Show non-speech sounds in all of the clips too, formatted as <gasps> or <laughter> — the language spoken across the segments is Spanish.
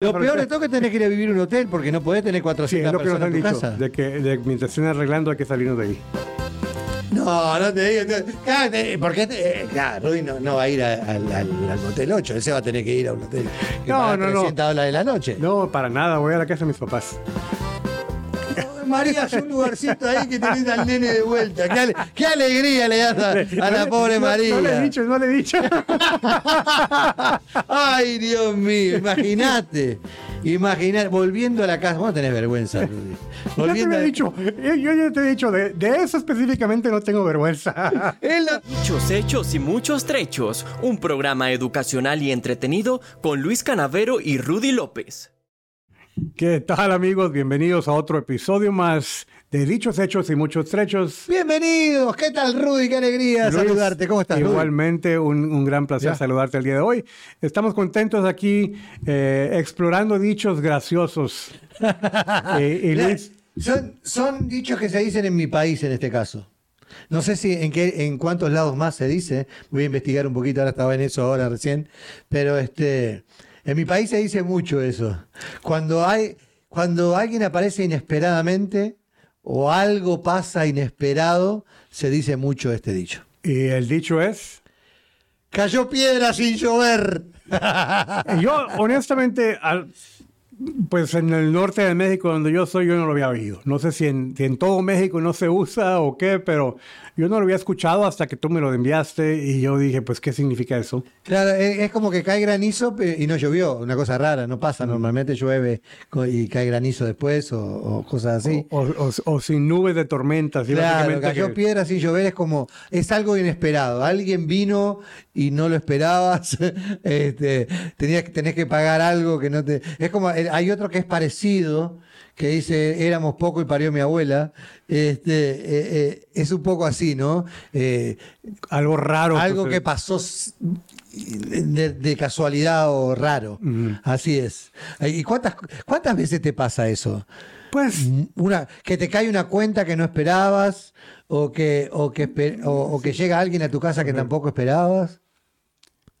Lo peor de todo es que tenés que ir a vivir en un hotel porque no podés tener 400 es lo que nos personas han en tu dicho, casa. de que de- mientras estén arreglando hay que salirnos de ahí. No, no te digo. no, cállate, porque eh, claro, Rudy no, no va a ir a- al, al, al hotel 8, él se va a tener que ir a un hotel que No, paga no, no. 300 dólares la noche. No, para nada, voy a la casa de mis papás. María, es un lugarcito ahí que tenés al nene de vuelta. Qué, ale- qué alegría le das a, a la No, pobre no, María. No, le he dicho, no le he dicho. <laughs> Ay, Dios mío, imagínate. Imagínate, volviendo a la casa. Vos no tenés vergüenza, Rudy. Ya te a- dicho, yo, yo ya te he dicho, de, de eso específicamente no tengo vergüenza. <laughs> Muchos hechos y muchos trechos. Un programa educacional y entretenido con Luis Canavero y Rudy López. ¿Qué tal amigos? Bienvenidos a otro episodio más de Dichos Hechos y Muchos Trechos. Bienvenidos, ¿qué tal, Rudy? Qué alegría Luis, saludarte. ¿Cómo estás? Igualmente, un, un gran placer Ya. saludarte el día de hoy. Estamos contentos aquí eh, explorando dichos graciosos. <laughs> Eh, y Mirá, Luis, Son, son dichos que se dicen en mi país en este caso. No sé si en qué, en cuántos lados más se dice. Voy a investigar un poquito, ahora estaba en eso ahora recién. Pero este, en mi país se dice mucho eso. Cuando hay, cuando alguien aparece inesperadamente o algo pasa inesperado, se dice mucho este dicho. y el dicho es... Cayó piedra sin llover. <laughs> Yo, honestamente, al- pues en el norte de México, donde yo soy, yo no lo había oído. No sé si en, si en todo México no se usa o qué, pero yo no lo había escuchado hasta que tú me lo enviaste y yo dije, pues, ¿qué significa eso? Claro, es, es como que cae granizo pe- y no llovió, una cosa rara, no pasa, normalmente llueve y cae granizo después o, o cosas así. O, o- o sin nubes de tormentas. sí, Claro, cayó que- piedra sin llover es como, es algo inesperado. Alguien vino y no lo esperabas, <laughs> este, tenías, que- tenés que pagar algo que no te... Es como, eh, hay otro que es parecido, que dice, éramos poco y parió mi abuela. Este, eh, eh, es un poco así, ¿no? Eh, Algo raro. algo que pasó de, de casualidad o raro. Así es. ¿Y cuántas, cuántas veces te pasa eso? Pues, Una, que te cae una cuenta que no esperabas o que, o que, o que llega alguien a tu casa que tampoco esperabas.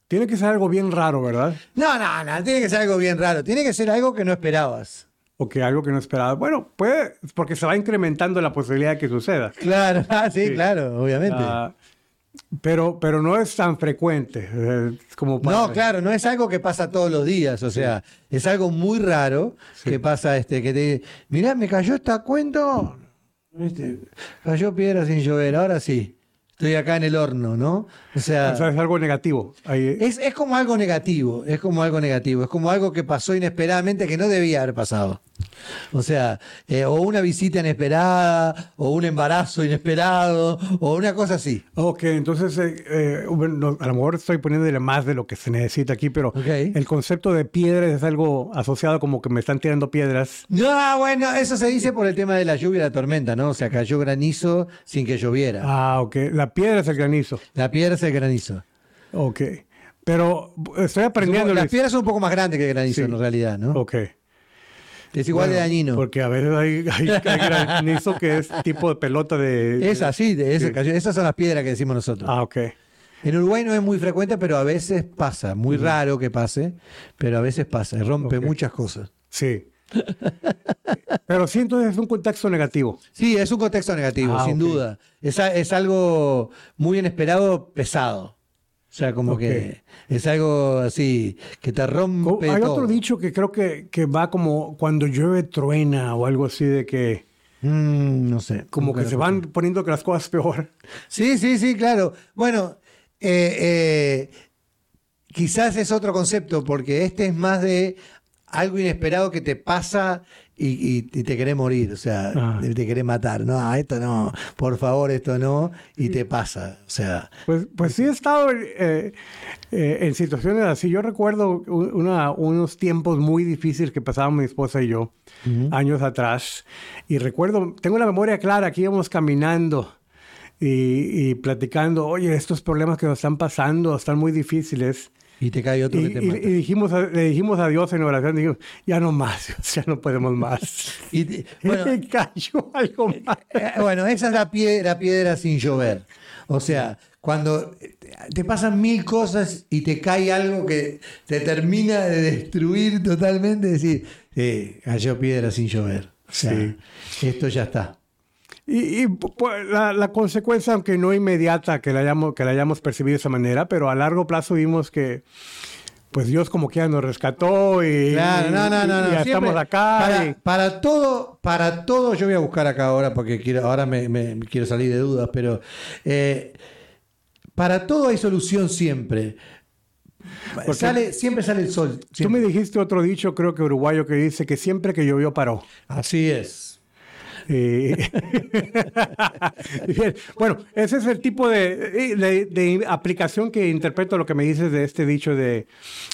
tiene que ser algo bien raro, ¿verdad? No, no, no, tiene que ser algo bien raro. Tiene que ser algo que no esperabas. O que algo que no esperaba. Bueno, puede, porque se va incrementando la posibilidad de que suceda. Claro, <laughs> ah, sí, Sí. claro, obviamente. Ah, pero, pero no es tan frecuente. eh, como No, claro, no es algo que pasa todos los días, o sea, es algo muy raro que pasa, este, que te, mirá, me cayó esta cuenta, ¿viste? cayó piedra sin llover, ahora sí, estoy acá en el horno, ¿no? O sea, O sea, es algo negativo. Ahí- es, es como algo negativo, es como algo negativo, es como algo que pasó inesperadamente que no debía haber pasado. O sea, eh, o una visita inesperada, o un embarazo inesperado, o una cosa así. Ok, entonces, eh, eh, bueno, a lo mejor estoy poniéndole más de lo que se necesita aquí, pero el concepto de piedras es algo asociado como que me están tirando piedras. No, bueno, eso se dice por el tema de la lluvia y la tormenta, ¿no? O sea, cayó granizo sin que lloviera. Ah, ok. La piedra es el granizo. La piedra es el granizo. Ok. Pero estoy aprendiendo. Las piedras son un poco más grandes que el granizo Sí. en realidad, ¿no? Ok. Es igual de dañino. Porque a veces hay, hay- hay <laughs> granizo que es tipo de pelota de. Es así, de Sí. cayó- esas son las piedras que decimos nosotros. Ah, ok. En Uruguay no es muy frecuente, pero a veces pasa. Muy raro que pase, pero a veces pasa. Rompe muchas cosas. Sí. Pero sí, entonces es un contexto negativo. Sí, es un contexto negativo, Ah, sin duda. Es algo muy inesperado, pesado. O sea, como que es algo así, que te rompe Hay todo. otro dicho que creo que, que va como cuando llueve truena o algo así de que Mm, no sé. como que se van poniendo que las cosas peor. Sí, sí, sí, claro. Bueno, eh, eh, quizás es otro concepto, porque este es más de algo inesperado que te pasa y, y- y te querés morir, o sea, Ah. te querés matar. No, ah, esto no, por favor, esto no, y te pasa. O sea, Pues, pues sí he estado eh, eh, en situaciones así. Yo recuerdo una- unos tiempos muy difíciles que pasábamos mi esposa y yo años atrás. Y recuerdo, tengo la memoria clara que íbamos caminando y, y platicando, oye, estos problemas que nos están pasando están muy difíciles. Y te cae otro Y, que te y- mata. y dijimos, a- le dijimos a Dios en oración, dijimos, ya no más, <laughs> ya no podemos más. <laughs> Y te- <laughs> bueno, Y cayó algo más. Eh, Bueno, esa es la piedra, piedra sin llover. O sea, cuando te pasan mil cosas y te cae algo que te termina de destruir totalmente, decir, eh, cayó piedra sin llover. O sea, esto ya está. Y, la, consecuencia, aunque no inmediata, que la, hayamos, que la hayamos percibido de esa manera, pero a largo plazo vimos que pues Dios como que nos rescató y, claro, no, no, no, ya estamos acá. Para, todo, para todo, yo voy a buscar acá ahora porque quiero, ahora me, quiero salir de dudas, pero eh, para todo hay solución siempre. Sale, siempre sale el sol. Tú me dijiste otro dicho, creo que uruguayo, que dice que siempre que llovió paró. Así es. Eh, <laughs> bueno, ese es el tipo de, aplicación que interpreto lo que me dices de este dicho de,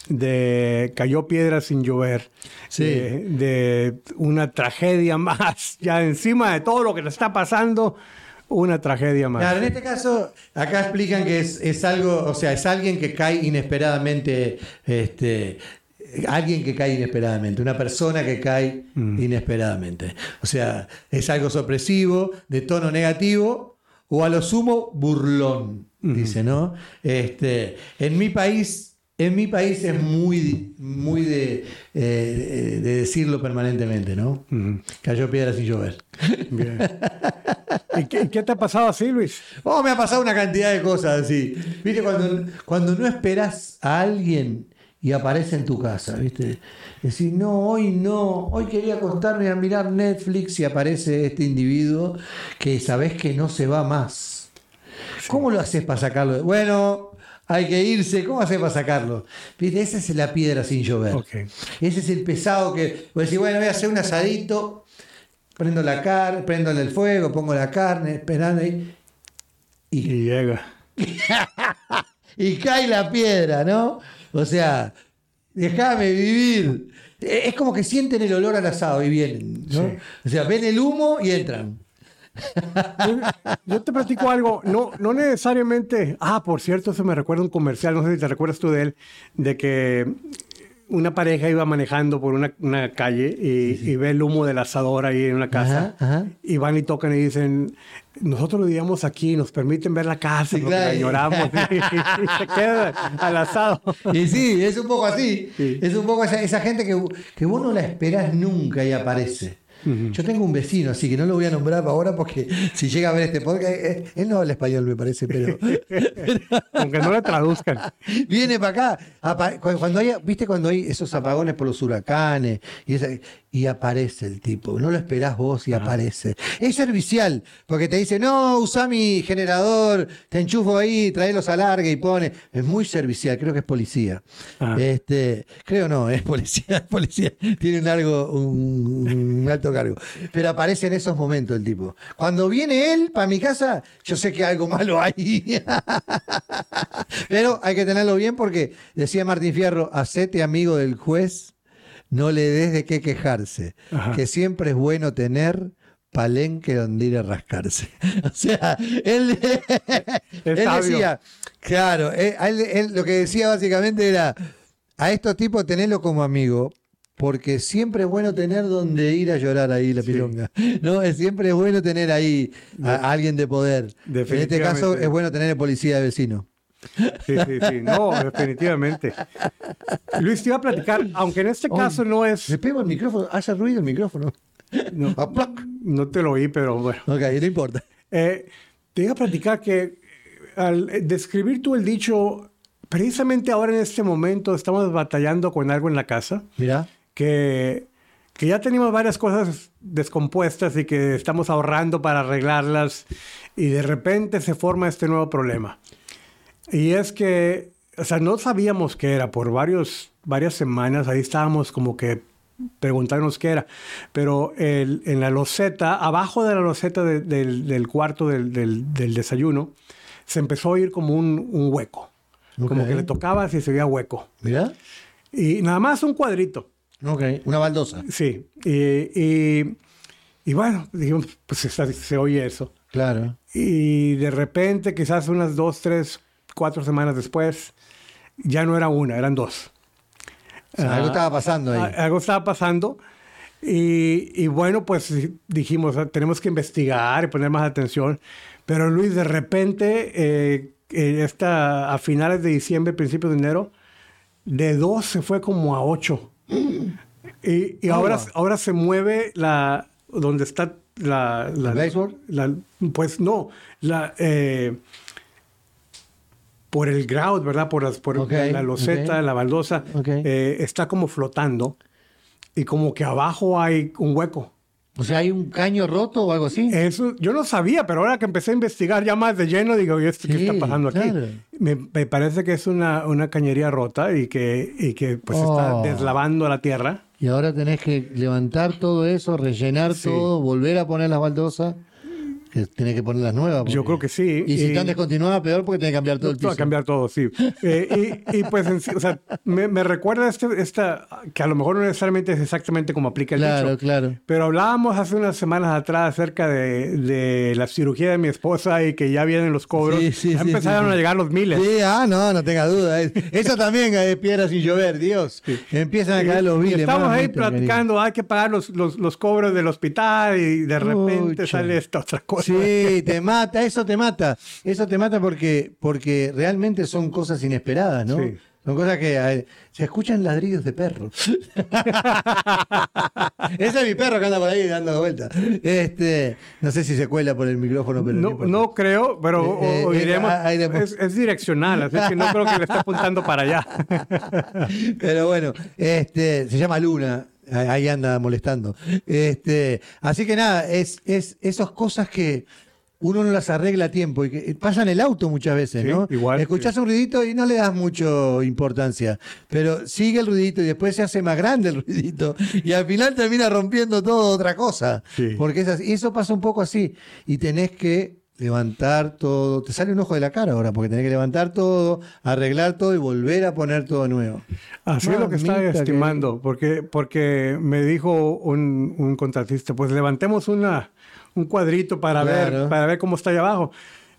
de cayó piedra sin llover. Sí. De, una tragedia más, <laughs> ya encima de todo lo que le está pasando una tragedia más. Claro, en este caso, acá explican que es, es, algo, o sea, es alguien que cae inesperadamente este, alguien que cae inesperadamente, una persona que cae mm. inesperadamente. O sea, es algo sorpresivo, de tono negativo, o a lo sumo burlón, dice, ¿no? Este, en mi país. En mi país es muy, muy de, eh, de decirlo permanentemente, ¿no? Cayó piedra sin llover. <laughs> Bien. ¿Y qué, te ha pasado así, Luis? Oh, me ha pasado una cantidad de cosas así. Viste, cuando, cuando no esperas a alguien y aparece en tu casa, ¿viste? Decir, no, hoy no, hoy quería acostarme a mirar Netflix y aparece este individuo que sabes que no se va más. ¿Cómo lo haces para sacarlo? Bueno, hay que irse, ¿cómo haces para sacarlo? ¿Viste? Esa es la piedra sin llover. Ese es el pesado que, vos decís, bueno, voy a hacer un asadito, prendo la carne, prendo el fuego, pongo la carne, esperando ahí. Y, y llega. <laughs> y cae la piedra, ¿no? O sea, déjame vivir. Es como que sienten el olor al asado y vienen, ¿no? O sea, ven el humo y entran. Yo, te platico algo, no, no necesariamente. Ah, por cierto, eso me recuerda un comercial, no sé si te recuerdas tú de él, de que una pareja iba manejando por una, calle y, ve el humo del asador ahí en una casa y van y tocan y dicen, nosotros vivíamos aquí, nos permiten ver la casa, porque la lloramos y, se queda al asado. Y sí, es un poco así. Es un poco esa, gente que, que vos no la esperás nunca y aparece. Yo tengo un vecino, así que no lo voy a nombrar ahora porque si llega a ver este podcast, eh, él no habla español, me parece, pero. <laughs> Aunque no le traduzcan. Viene para acá. Cuando hay, ¿viste cuando hay esos apagones por los huracanes? Y, y aparece el tipo. No lo esperás vos y aparece. Es servicial, porque te dice, no, usa mi generador, te enchufo ahí, los alargue y pone. Es muy servicial, creo que es policía. Este, creo no, es policía, <laughs> es policía. Tiene un, largo, un alto cargo. Pero aparece en esos momentos el tipo. Cuando viene él para mi casa, yo sé que algo malo hay. <laughs> Pero hay que tenerlo bien porque decía Martín Fierro, hacete amigo del juez, no le des de qué quejarse. Que siempre es bueno tener palenque donde ir a rascarse. <laughs> O sea, él, <laughs> decía, claro, eh, él, lo que decía básicamente era, a estos tipos tenerlo como amigo, porque siempre es bueno tener donde ir a llorar ahí la pilonga. ¿no? Es, siempre es bueno tener ahí a, alguien de poder. En este caso es bueno tener el policía de vecino. Sí, sí, sí. No, definitivamente. Luis, te iba a platicar, aunque en este caso no es. Se pega el micrófono, hace ruido el micrófono. No, <laughs> no te lo oí, pero bueno. Ok, no importa. Eh, te iba a platicar que al describir tú el dicho, precisamente ahora en este momento estamos batallando con algo en la casa. Mira que, que ya tenemos varias cosas descompuestas y que estamos ahorrando para arreglarlas y de repente se forma este nuevo problema. Y es que, o sea, no sabíamos qué era por varios, varias semanas, ahí estábamos como que preguntándonos qué era, pero el, en la loseta, abajo de la loseta del, del, cuarto del, del, desayuno, se empezó a oír como un, un hueco, como que le tocaba y se veía hueco. Mira. Y nada más un cuadrito. Ok, una baldosa. Sí, y, y, bueno, dijimos, pues se, oye eso. Claro. Y de repente, quizás unas dos, tres, cuatro semanas después, ya no era una, eran dos. algo estaba pasando ahí. Algo estaba pasando. Y, y, bueno, pues dijimos, tenemos que investigar y poner más atención. Pero Luis, de repente, eh, esta, a finales de diciembre, principios de enero, de 2 se fue como a 8. <gasps> Y, y ahora, ahora se mueve la donde está la... la ¿El baseball? la- pues no, la... eh, por el grout, ¿verdad? Por, las, por Ok, la loseta, ok. la baldosa, Ok. eh, está como flotando y como que abajo hay un hueco. O sea, ¿hay un caño roto o algo así? Eso yo no sabía, pero ahora que empecé a investigar ya más de lleno, digo, ¿y esto qué Sí, está pasando aquí? claro. Me, me parece que es una, una cañería rota y que, y que pues está Oh. deslavando la tierra. Y ahora tenés que levantar todo eso, rellenar Sí. todo, volver a poner las baldosas. Que tenés que poner las nuevas. Yo porque- creo que sí. Y si están descontinuadas, peor porque tenés que cambiar todo el piso. a cambiar todo, sí. <laughs> Eh, y, y, pues, en sí, o sea, me, me recuerda este, esta, que a lo mejor no necesariamente es exactamente como aplica el Claro, dicho. claro. Pero hablábamos hace unas semanas atrás acerca de, de la cirugía de mi esposa y que ya vienen los cobros. Sí, sí, ya sí, empezaron a llegar los miles. Sí, ah, no, no tenga duda. Es- Eso también es piedra sin llover, Dios. Empiezan a caer los Y biles. estamos ahí platicando, hay que pagar los, los, los cobros del hospital y de repente Pucha. sale esta otra cosa. Sí, te mata, eso te mata. Eso te mata porque, porque realmente son cosas inesperadas, ¿no? Sí. Son cosas que eh, se escuchan ladridos de perro. <laughs> Ese es mi perro que anda por ahí dando vueltas. Este, no sé si se cuela por el micrófono, pero no, No, creo, pero o- Eh, o eh, diremos, ah, es, es direccional, así que no creo que le esté apuntando para allá. <laughs> Pero bueno, este, se llama Luna. Ahí anda molestando. Este, así que nada, es, es esas cosas que uno no las arregla a tiempo y que pasan el auto muchas veces, Sí, ¿no? igual, Escuchás sí. un ruidito y no le das mucho importancia, pero sigue el ruidito y después se hace más grande el ruidito y al final termina rompiendo todo otra cosa. Sí. Porque es así. Y eso pasa un poco así y tenés que levantar todo, te sale un ojo de la cara ahora porque tenés que levantar todo, arreglar todo y volver a poner todo nuevo. Así es lo que estaba Mamita estimando, porque, porque me dijo un, un contratista, pues levantemos una, un cuadrito para, ver, para ver cómo está ahí abajo.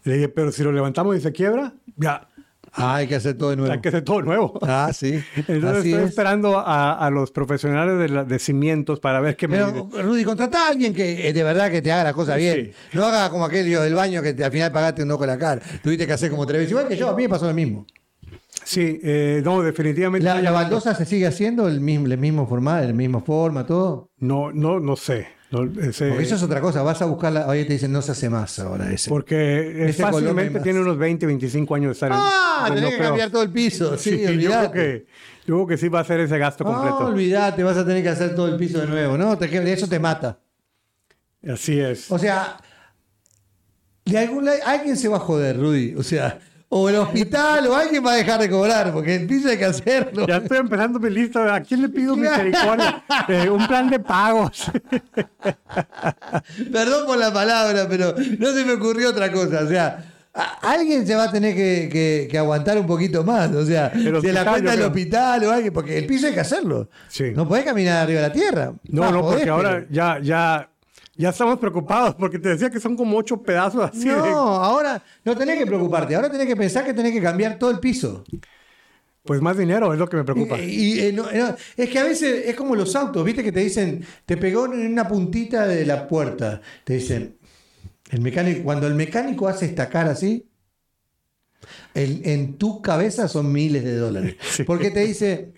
Le dije, pero si lo levantamos y se quiebra, ya, Ah, hay que hacer todo de nuevo. hay que hacer todo nuevo. Ah, sí. <laughs> Entonces Así estoy es. esperando a, a los profesionales de, la- de cimientos para ver qué me Pero, dicen. Rudy, contratá a alguien que eh, de verdad que te haga la cosa bien. Sí. No haga como aquel tío del baño que te- al final pagaste un ojo en la cara. Tuviste que hacer como tres veces. Igual que yo, a mí me pasó lo mismo. Sí, eh, no, definitivamente. ¿La, la baldosa se sigue haciendo el mismo, el mismo formato, la misma forma, todo? No, no, no sé. No, ese- Porque eso es otra cosa. Vas a buscarla, oye, te dicen no se hace más ahora ese. porque ese no fácilmente tiene unos 20, 25 años de estar en- Ah, tenés no que cambiar todo el piso. Sí, Sí, yo creo que, yo creo que sí va a ser ese gasto No, completo. olvidate, vas a tener que hacer todo el piso de nuevo, ¿no? Te- eso te mata. Así es. O sea, de algún alguien se va a joder, Rudy. O sea, o el hospital o alguien va a dejar de cobrar, porque el piso hay que hacerlo. Ya estoy empezando mi lista. ¿A quién le pido misericordia? Eh, un plan de pagos. <laughs> Perdón por la palabra, pero no se me ocurrió otra cosa. O sea, alguien se va a tener que, que- que aguantar un poquito más. O sea, El de la hospital, cuenta del hospital o alguien, porque el piso hay que hacerlo. Sí. No podés caminar arriba de la tierra. No, Ah, no, podés, porque ahora ya, ya, ya estamos preocupados porque te decía que son como ocho pedazos así. No, de- ahora no tenés que preocuparte. Ahora tenés que pensar que tenés que cambiar todo el piso. pues más dinero es lo que me preocupa. Y, y, eh, no, no, es que a veces es como los autos, viste que te dicen, te pegó en una puntita de la puerta. Te dicen, el mecánico, cuando el mecánico hace esta cara así, el- en tu cabeza son miles de dólares. <laughs> Sí. Porque te dice,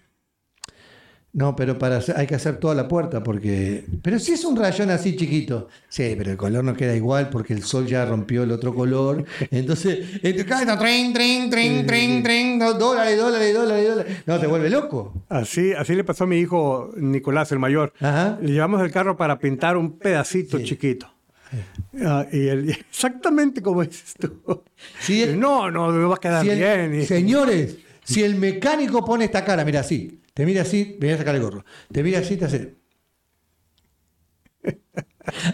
no, pero para hacer- hay que hacer toda la puerta porque. Pero si es un rayón así chiquito. Sí, pero el color no queda igual porque el sol ya rompió el otro color. Entonces, cabeza, tren, tren, tren, tren, tren, dólares, dólares, dólares, dólares. No, te vuelve loco. Así, así le pasó a mi hijo Nicolás, el mayor. Ajá. Le llevamos el carro para pintar un pedacito chiquito. Ah, y él, <laughs> exactamente como dices tú. Sí, es- no, no, me va a quedar Si el- bien. y- Señores, si el mecánico pone esta cara, mira así, te mira así, voy a sacar el gorro, te mira así, te hace. <laughs>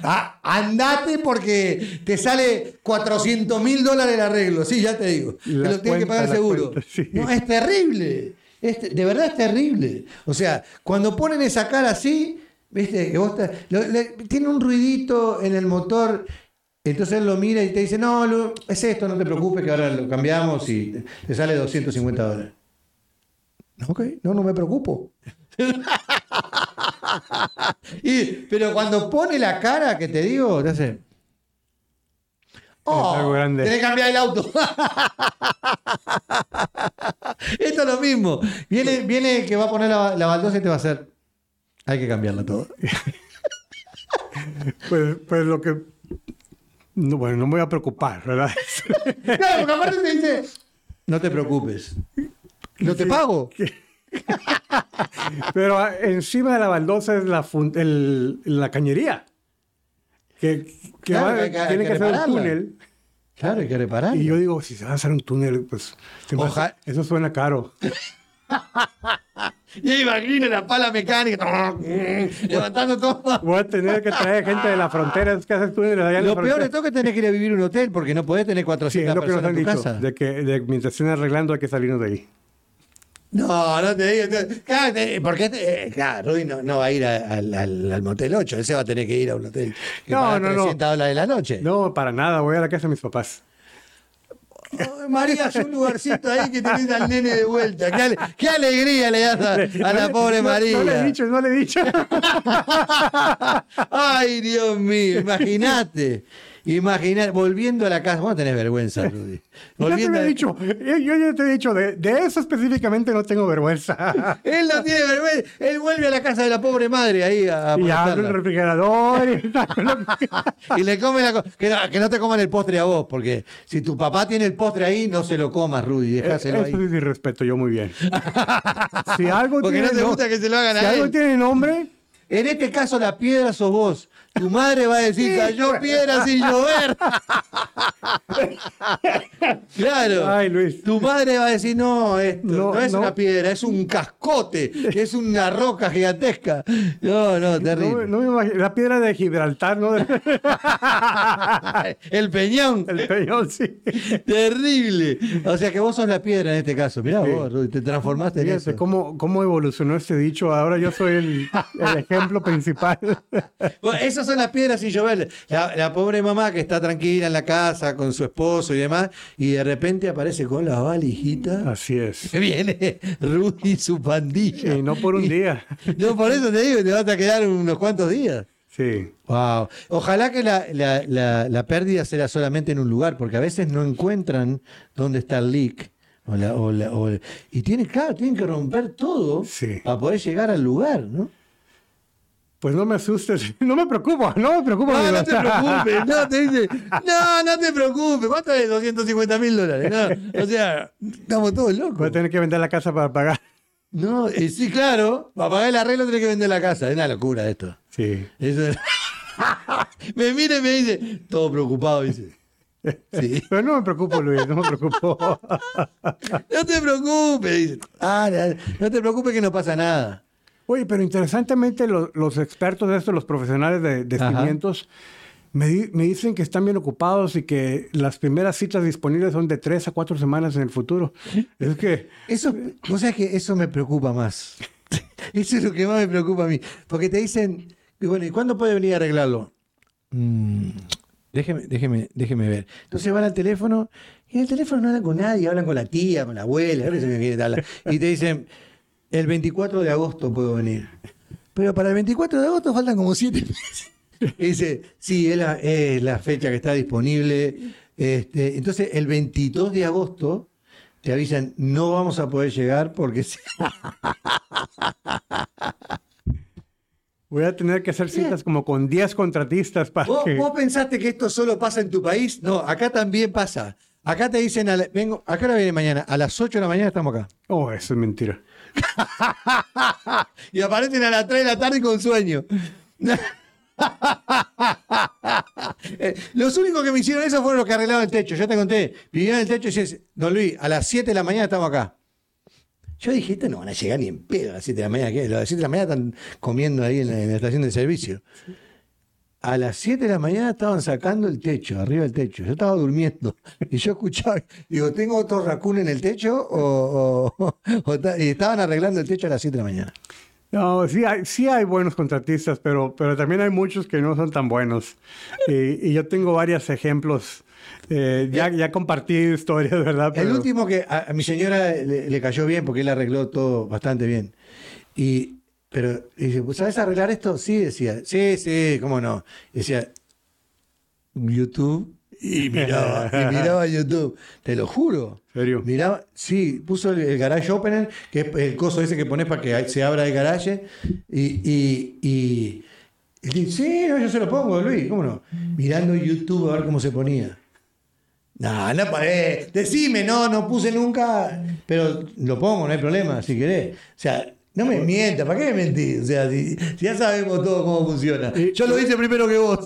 Ah, andate porque te sale 400 mil dólares el arreglo, sí, ya te digo. Te lo tienes que pagar seguro. cuenta, sí. No, es terrible. Es de verdad es terrible. O sea, cuando ponen esa cara así, viste, que vos te- lo- le- tiene un ruidito en el motor. Entonces él lo mira y te dice, no, Lu, es esto, no te preocupes, que ahora lo cambiamos y te- te sale 250 dólares. Ok, no, no me preocupo. <laughs> y, pero cuando pone la cara que te digo, te hace. Oh, grande. Tenés que cambiar el auto. <laughs> Esto es lo mismo. Viene, viene que va a poner la, la baldosa y te va a hacer. Hay que cambiarla todo. <laughs> Pues, pues lo que. No, bueno, no me voy a preocupar, ¿verdad? Claro, porque aparte te dice. No te preocupes. No te pago. <laughs> Pero encima de la baldosa es la, el- la cañería. Que, que Claro, va- que hay que- hay tiene que hacer un túnel. Claro, hay que reparar. Y yo digo, si se va a hacer un túnel, pues. se me hace- Oja- Eso suena caro. <laughs> Y imagina la pala mecánica. <laughs> levantando todo. Voy a tener que traer gente de la frontera es que hace túneles allá en Lo la peor de todo es que tenés que ir a vivir en un hotel porque no podés tener Sí, 400 es lo que nos personas han en tu dicho. casa. De que de, mientras estén arreglando hay que salirnos de ahí. No, no te digo. Claro, te- porque eh, claro, Rudy no, no va a ir a- al, al- al motel 8, él se va a tener que ir a un hotel que No, paga no, no. 300 dólares la noche. No, para nada. Voy a la casa de mis papás. María, es un lugarcito ahí que tenés al nene de vuelta. Qué, ale- qué alegría le das a, a la pobre no, María. No, le he dicho, no le he dicho. <laughs> Ay, Dios mío, imagínate. Imagínate, volviendo a la casa. Vos no tenés vergüenza, <laughs> Rudy. Ya te Volviendo lo he a- dicho. Yo, yo ya te he dicho, de, de eso específicamente no tengo vergüenza. <laughs> Él no tiene vergüenza. Él vuelve a la casa de la pobre madre ahí a, y abro el refrigerador. y- <laughs> Y le come la que, no, que no te coman el postre a vos, porque si tu papá tiene el postre ahí, no se lo comas, Rudy, dejáselo Eso ahí. sí respeto yo muy bien. Si algo Porque tiene no te gusta que se lo hagan si a algo él. tiene nombre, En este caso, la piedra sos vos. Tu madre va a decir, cayó piedra sin llover. claro. Ay, Luis. Tu madre va a decir, no, esto no, No, es no. una piedra, es un cascote, es una roca gigantesca. No, no, no, terrible. no me imagino. La piedra de Gibraltar, ¿no? <laughs> El peñón. El peñón, sí. Terrible. O sea que vos sos la piedra en este caso. Mirá Sí. vos, te transformaste en eso. cómo, cómo evolucionó este dicho. Ahora yo soy el, el ejemplo principal. Bueno, esas son las piedras sin llover. La, la pobre mamá que está tranquila en la casa con su esposo y demás, y de repente aparece con la valijita. Así es. Que viene Rudy y su pandilla. Y no por un Y- día. No, por eso te digo, te vas a quedar unos cuantos días. Sí. Wow. Ojalá que la, la- la- la pérdida sea solamente en un lugar, porque a veces no encuentran dónde está el leak. O la- o o- y tienen, claro, tienen que romper todo Sí. para poder llegar al lugar, ¿no? Pues no me asustes. <laughs> No me preocupo, no me preocupo. No, no te preocupes, no, te dice, no, no te preocupes, ¿cuánto es 250 mil dólares? No, o sea, estamos todos Voy a locos. tener que vender la casa para pagar. No, y sí, claro, para pagar el arreglo tenés que vender la casa, es una locura esto. Sí. Eso es- <laughs> me mira y me dice, todo preocupado, dice. Sí. <laughs> Pero no me preocupo, Luis, no me preocupo. No te preocupes, dice. Ah, no te preocupes que no pasa nada. Oye, pero interesantemente lo- los expertos de esto, los profesionales de, cimientos, me, di- me dicen que están bien ocupados y que las primeras citas disponibles son de tres a cuatro semanas en el futuro. Es que Eso, vos sabés que eso me preocupa más. <laughs> Eso es lo que más me preocupa a mí. Porque te dicen, y bueno, ¿y cuándo puede venir a arreglarlo? Mm, déjeme, déjeme, déjeme ver. Entonces van al teléfono y en el teléfono no hablan con nadie, hablan con la tía, con la abuela, hablan. y te dicen, el 24 de agosto puedo venir. Pero para el 24 de agosto faltan como siete meses. Y <laughs> dice, sí, es la, es la fecha que está disponible. Este, entonces, el 22 de agosto te avisan, no vamos a poder llegar porque... se- <laughs> voy a tener que hacer citas como con 10 contratistas para ¿Vos, que... vos pensaste que esto solo pasa en tu país? No, acá también pasa. Acá te dicen, a la- vengo, acá la viene mañana, a las 8 de la mañana estamos acá. Oh, eso es mentira. <laughs> y aparecen a las 3 de la tarde con sueño. <laughs> Eh, los únicos que me hicieron eso fueron los que arreglaban el techo. Yo te conté, vivían en el techo y dices, Don Luis, a las 7 de la mañana estamos acá. Yo dije, estos no van a llegar ni en pedo a las 7 de la mañana. ¿qué? A las 7 de la mañana están comiendo ahí en la estación de servicio. A las 7 de la mañana estaban sacando el techo, arriba del techo. Yo estaba durmiendo <laughs> y yo escuchaba, digo, ¿tengo otro raccoon en el techo? O, o- <laughs> o y estaban arreglando el techo a las 7 de la mañana. No, sí hay, sí hay buenos contratistas, pero, pero también hay muchos que no son tan buenos. Y, y yo tengo varios ejemplos. Eh, ya, ya compartí historias, ¿verdad? El Pero- último que a, a mi señora le, le cayó bien porque él arregló todo bastante bien. Y, pero y dice, "¿Pues ¿sabes arreglar esto? Sí, decía. Sí, sí, cómo no. Y decía, YouTube. Y miraba, y miraba YouTube. Te lo juro. ¿Serio? Miraba, sí, puso el, el garage opener, que es el coso ese que pones para que se abra el garage. Y, y, y, y dice, sí, no, yo se lo pongo, Luis, ¿cómo no? Mirando YouTube a ver cómo se ponía. No, no, eh, decime, no, no puse nunca, pero lo pongo, no hay problema, si querés. O sea, no me mientas, ¿para qué me mentís? O sea, si, si ya sabemos todo cómo funciona. Yo lo hice primero que vos.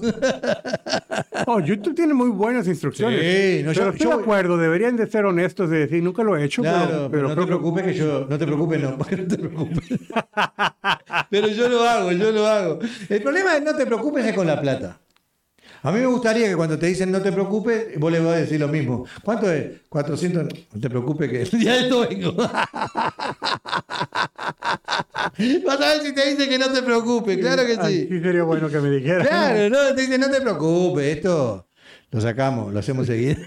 Oh, YouTube tiene muy buenas instrucciones. Sí, no, yo- pero estoy yo- de acuerdo, deberían de ser honestos de decir, nunca lo he hecho, Claro, pero, pero, no te preocupes que yo, no te preocupes, no, <laughs> no te preocupes. <laughs> pero yo lo hago, yo lo hago. El problema es no te preocupes es con la plata. A mí me gustaría que cuando te dicen no te preocupes, vos le vas a decir lo mismo. ¿Cuánto es? 400. No te preocupes que ya de esto vengo. <laughs> <laughs> Vas a ver si te dicen que no te preocupes, claro que Ay, sí. sí sería bueno que me dijera. Claro, no, te dicen no te preocupes, esto lo sacamos, lo hacemos seguir.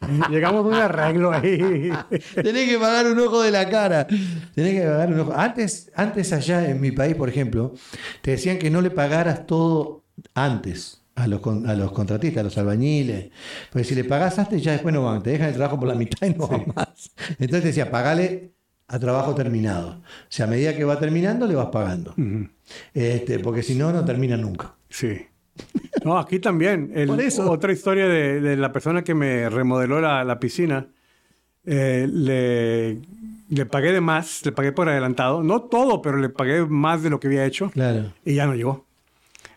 <laughs> Llegamos a un arreglo ahí. <laughs> Tenés que pagar un ojo de la cara. Tenés que pagar un ojo. Antes, antes allá en mi país, por ejemplo, te decían que no le pagaras todo antes a los, a los contratistas, a los albañiles. Porque si le pagás antes, ya después no van. Te dejan el trabajo por la mitad y no van más. Entonces te decía, pagale a trabajo terminado. O sea, a medida que va terminando, le vas pagando. este, porque si no, no termina nunca. Sí. No, aquí también. El- Por eso. Otra historia de, de la persona que me remodeló la, la piscina. eh, le, le pagué de más, le pagué por adelantado. No todo, pero le pagué más de lo que había hecho. Claro. Y ya no llegó.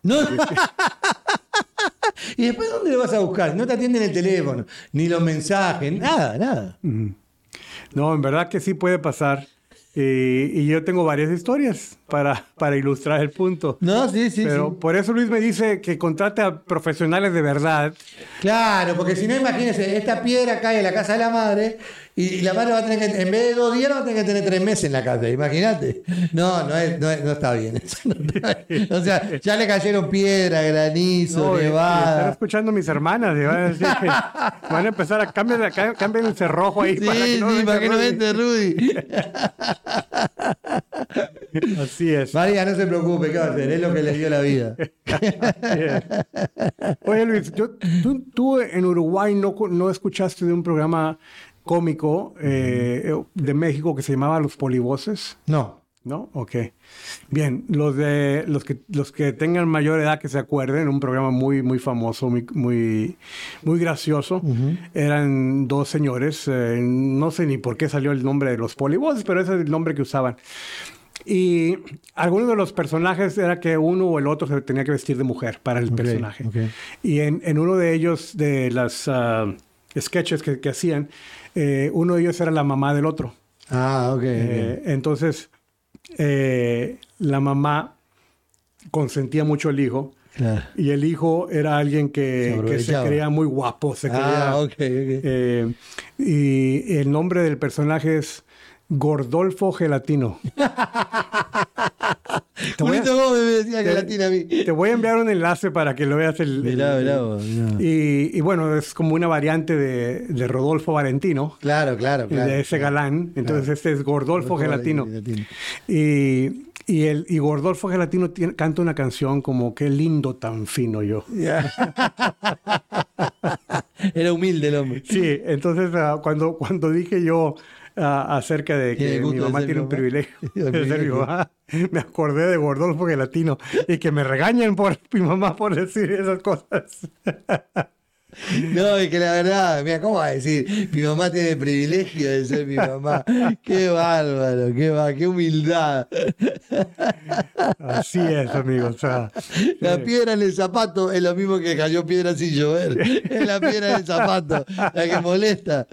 No. <laughs> ¿Y después dónde le vas a buscar? No te atienden el teléfono, ni los mensajes, nada, nada. No, en verdad que sí puede pasar. Y, y yo tengo varias historias para, para ilustrar el punto. No, sí, sí, Pero sí. por eso Luis me dice que contrate a profesionales de verdad. Claro, porque si no, imagínense, esta piedra cae en la casa de la madre y la madre va a tener que, en vez de dos días, va a tener que tener tres meses en la casa, imagínate. No, no, es- no, es- no está bien. eso <laughs> no está bien. O sea, ya le cayeron piedra, granizo, No, y están nevada. escuchando mis hermanas y van a decir que <laughs> van a empezar a cambiar, ca- cambien el cerrojo ahí Sí, para que no sí, venga para que no Rudy. entre Rudy. <laughs> Así es. María, no se preocupe, ¿qué va a hacer? Es lo que le dio la vida. Oye Luis, yo- tú, tú en Uruguay no, no escuchaste de un programa cómico eh, de México que se llamaba Los Polivoces. No. ¿No? Ok. Bien, los de los que los que tengan mayor edad que se acuerden, un programa muy muy famoso, muy muy, muy gracioso. Eran dos señores, eh, no sé ni por qué salió el nombre de los polivoces, pero ese es el nombre que usaban. Y algunos de los personajes era que uno o el otro se tenía que vestir de mujer para el personaje. Y en, en uno de ellos, de las ah, sketches que, que hacían, eh, uno de ellos era la mamá del otro. Ah, ok. Eh, entonces, eh, la mamá consentía mucho al hijo. Claro. Y el hijo era alguien Se que, se creía muy guapo. Se creía, Ah, ok, ok. eh, y el nombre del personaje es Gordolfo Gelatino. <laughs> Te voy a- me decía que te- a mí. Te voy a enviar un enlace para que lo veas. El, Mirá, el- mirá vos, mirá. Y, y bueno, es como una variante de, de Rodolfo Valentino, Claro, claro, claro. de ese galán. Entonces este es Gordolfo Gelatino. Gelatino. Y, y, el, y Gordolfo Gelatino tiene- canta una canción como Qué lindo tan fino yo. <laughs> Era humilde el hombre. Sí, entonces ah, cuando, cuando dije yo acerca de que mi mamá tiene un mamá. privilegio <laughs> de ser mi mamá, <laughs> me acordé de Gordolfo Gelatino y que me regañen por <laughs> mi mamá por decir esas cosas. No, y que la verdad, mira, ¿cómo va a decir? Mi mamá tiene el privilegio de ser mi mamá. Qué bárbaro, qué, va, qué humildad. Así es, amigos. O sea, La piedra en el zapato es lo mismo que cayó piedra sin llover. Es la piedra en el zapato, la que molesta.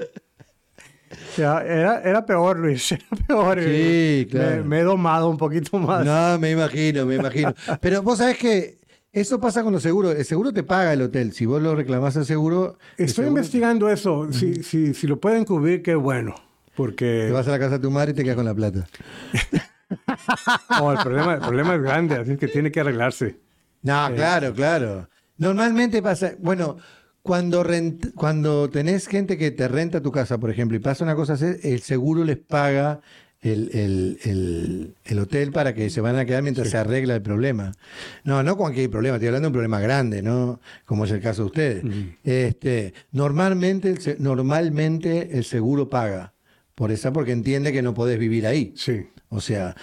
Era, era peor, Luis. <laughs> Era peor. Sí, eh, claro. Me, me he domado un poquito más. No, me imagino, me imagino. <laughs> Pero vos sabés que eso pasa con los seguros. El seguro te paga el hotel. Si vos lo reclamás al seguro. Estoy seguro investigando eso. Si, si, si lo pueden cubrir, qué bueno. Porque Te vas a la casa de tu madre y te quedas con la plata. <laughs> no, el, problema, el problema es grande, así que tiene que arreglarse. No, claro, claro. Normalmente pasa, bueno, cuando rent- cuando tenés gente que te renta tu casa, por ejemplo, y pasa una cosa así, el seguro les paga el, hotel para que se van a quedar mientras se arregla el problema. No, no cualquier problema, estoy hablando de un problema grande, ¿no? Como es el caso de ustedes. este, normalmente, normalmente el seguro paga por esa porque entiende que no podés vivir ahí. Sí. O sea,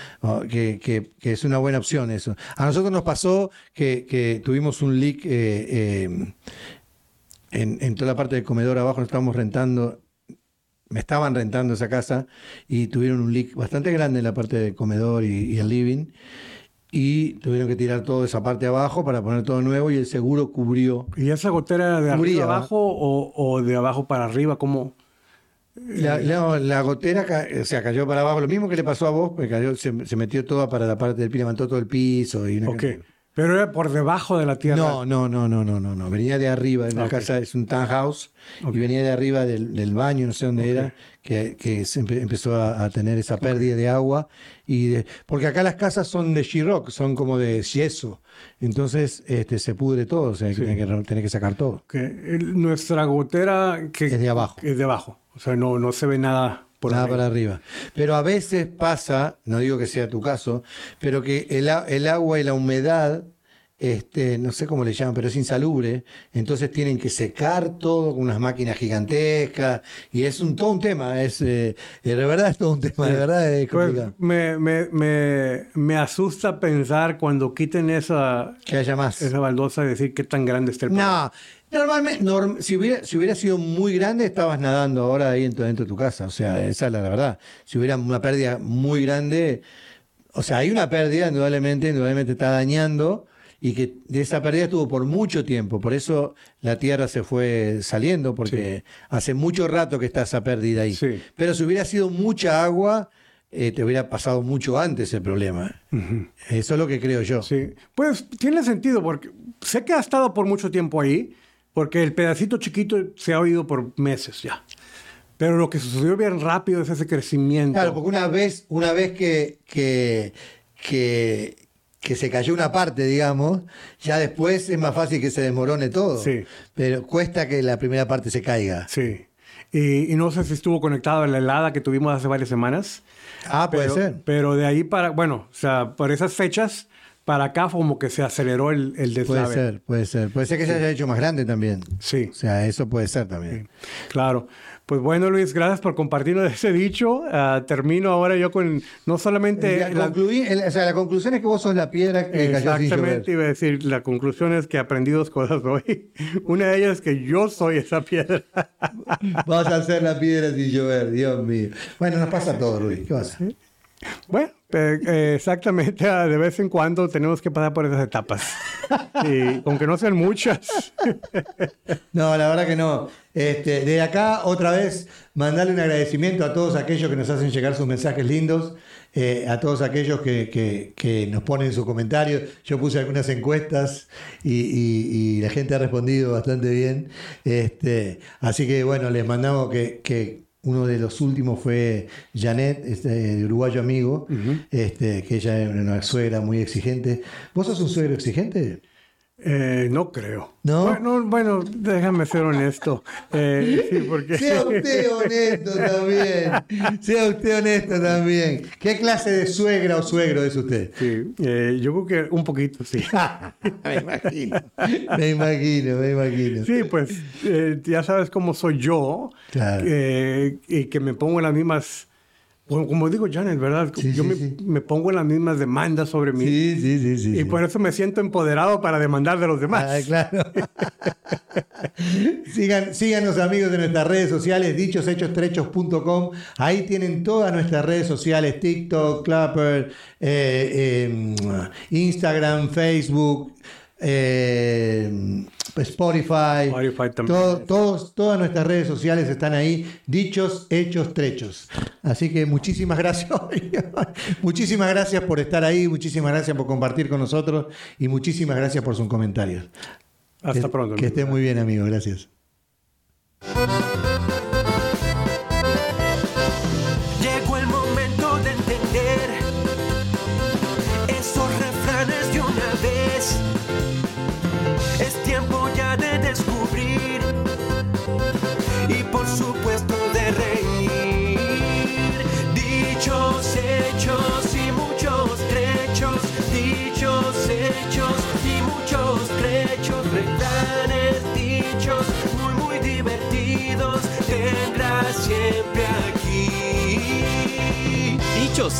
que, que, es una buena opción eso. A nosotros nos pasó que, tuvimos un leak eh, eh, en, en, toda la parte del comedor abajo, nos estábamos rentando me estaban rentando esa casa y tuvieron un leak bastante grande en la parte del comedor y, el living y tuvieron que tirar toda esa parte abajo para poner todo nuevo y el seguro cubrió. ¿Y esa gotera de arriba abajo o, de abajo para arriba? ¿Cómo? La, la, gotera o sea, cayó para abajo, lo mismo que le pasó a vos, cayó, se, metió toda para la parte del piso, levantó todo el piso. Y una pero era por debajo de la tierra. No, no, no, no, no, no, no. Venía de arriba. En la casa es un townhouse y venía de arriba del, baño, no sé dónde era, que, que empezó a, tener esa pérdida de agua. y Porque acá las casas son de she-rock, son como de yeso. Entonces este, se pudre todo, o sea, tiene, que, que sacar todo. nuestra gotera que, es de abajo. Es de abajo. O sea, no, no se ve nada por Nada para arriba. Pero a veces pasa, no digo que sea tu caso, pero que el, el agua y la humedad este, no sé cómo le llaman, pero es insalubre, entonces tienen que secar todo con unas máquinas gigantescas, y es un, todo un tema, es, eh, de verdad es todo un tema, de verdad es pues, me, me, me, me, asusta pensar cuando quiten esa, que haya más. esa baldosa y decir qué tan grande está el No, normalmente, si, hubiera, si hubiera sido muy grande, estabas nadando ahora ahí dentro, dentro de tu casa, o sea, esa es la verdad. Si hubiera una pérdida muy grande, o sea, hay una pérdida, indudablemente, indudablemente está dañando, y que de esa pérdida estuvo por mucho tiempo. Por eso la Tierra se fue saliendo, porque hace mucho rato que está esa pérdida ahí. Pero si hubiera sido mucha agua, eh, te hubiera pasado mucho antes el problema. Eso es lo que creo yo. Sí, pues tiene sentido, porque sé que ha estado por mucho tiempo ahí, porque el pedacito chiquito se ha oído por meses ya. Pero lo que sucedió bien rápido es ese crecimiento. Claro, porque una vez, una vez que, que, que que se cayó una parte, digamos, ya después es más fácil que se desmorone todo. Sí. Pero cuesta que la primera parte se caiga. Sí. Y, no sé si estuvo conectado a la helada que tuvimos hace varias semanas. Ah, puede ser. Pero de ahí para, bueno, o sea, por esas fechas, para acá como que se aceleró el, el deslave. Puede ser, puede ser. Puede ser que se haya hecho más grande también. Sí. O sea, eso puede ser también. Claro. Pues bueno, Luis, gracias por compartirnos <laughs> ese dicho. Ah, termino ahora yo con no solamente... La, o sea, la conclusión es que vos sos la piedra que cayó Exactamente, iba a decir, la conclusión es que aprendí dos cosas hoy. <laughs> Una de ellas es que yo soy esa piedra. <laughs> Vas a ser la piedra sin llover, Dios mío. Bueno, nos pasa todo, Luis. ¿Qué pasa? Bueno, eh, exactamente, ah, de vez en cuando tenemos que pasar por esas etapas. <laughs> Y aunque no sean muchas. No, la verdad que no. Este, de acá, otra vez, mandarle un agradecimiento a todos aquellos que nos hacen llegar sus mensajes lindos, eh, a todos aquellos que, nos ponen sus comentarios. Yo puse algunas encuestas y, la gente ha respondido bastante bien. Este, así que, bueno, les mandamos que uno de los últimos fue Janet, este uruguayo amigo, este, que ella es una suegra muy exigente. ¿Vos sos un suegro exigente? Eh, no creo. ¿No? Bueno, bueno déjame ser honesto. Eh, porque... Sea usted honesto también. Sea usted honesto también. ¿Qué clase de suegra o suegro es usted? Sí, eh, yo creo que un poquito, sí. <laughs> me imagino. Me imagino, me imagino. Sí, pues ya sabes cómo soy yo. Claro. y que me pongo en las mismas como digo Janet, ¿verdad? yo me, pongo en las mismas demandas sobre mí. Sí, sí, sí. y por eso me siento empoderado para demandar de los demás. Ah, claro. <laughs> Sigan, síganos amigos de nuestras redes sociales, dichoshechos.com. Ahí tienen todas nuestras redes sociales, TikTok, Clapper, eh, em, Instagram, Facebook. Eh, Spotify, todos, todas nuestras redes sociales están ahí, dichos, hechos, trechos. Así que muchísimas <laughs> gracias, muchísimas gracias por estar ahí, muchísimas gracias por compartir con nosotros y muchísimas gracias por sus comentarios. Hasta pronto. Que esté muy bien, amigo. Gracias.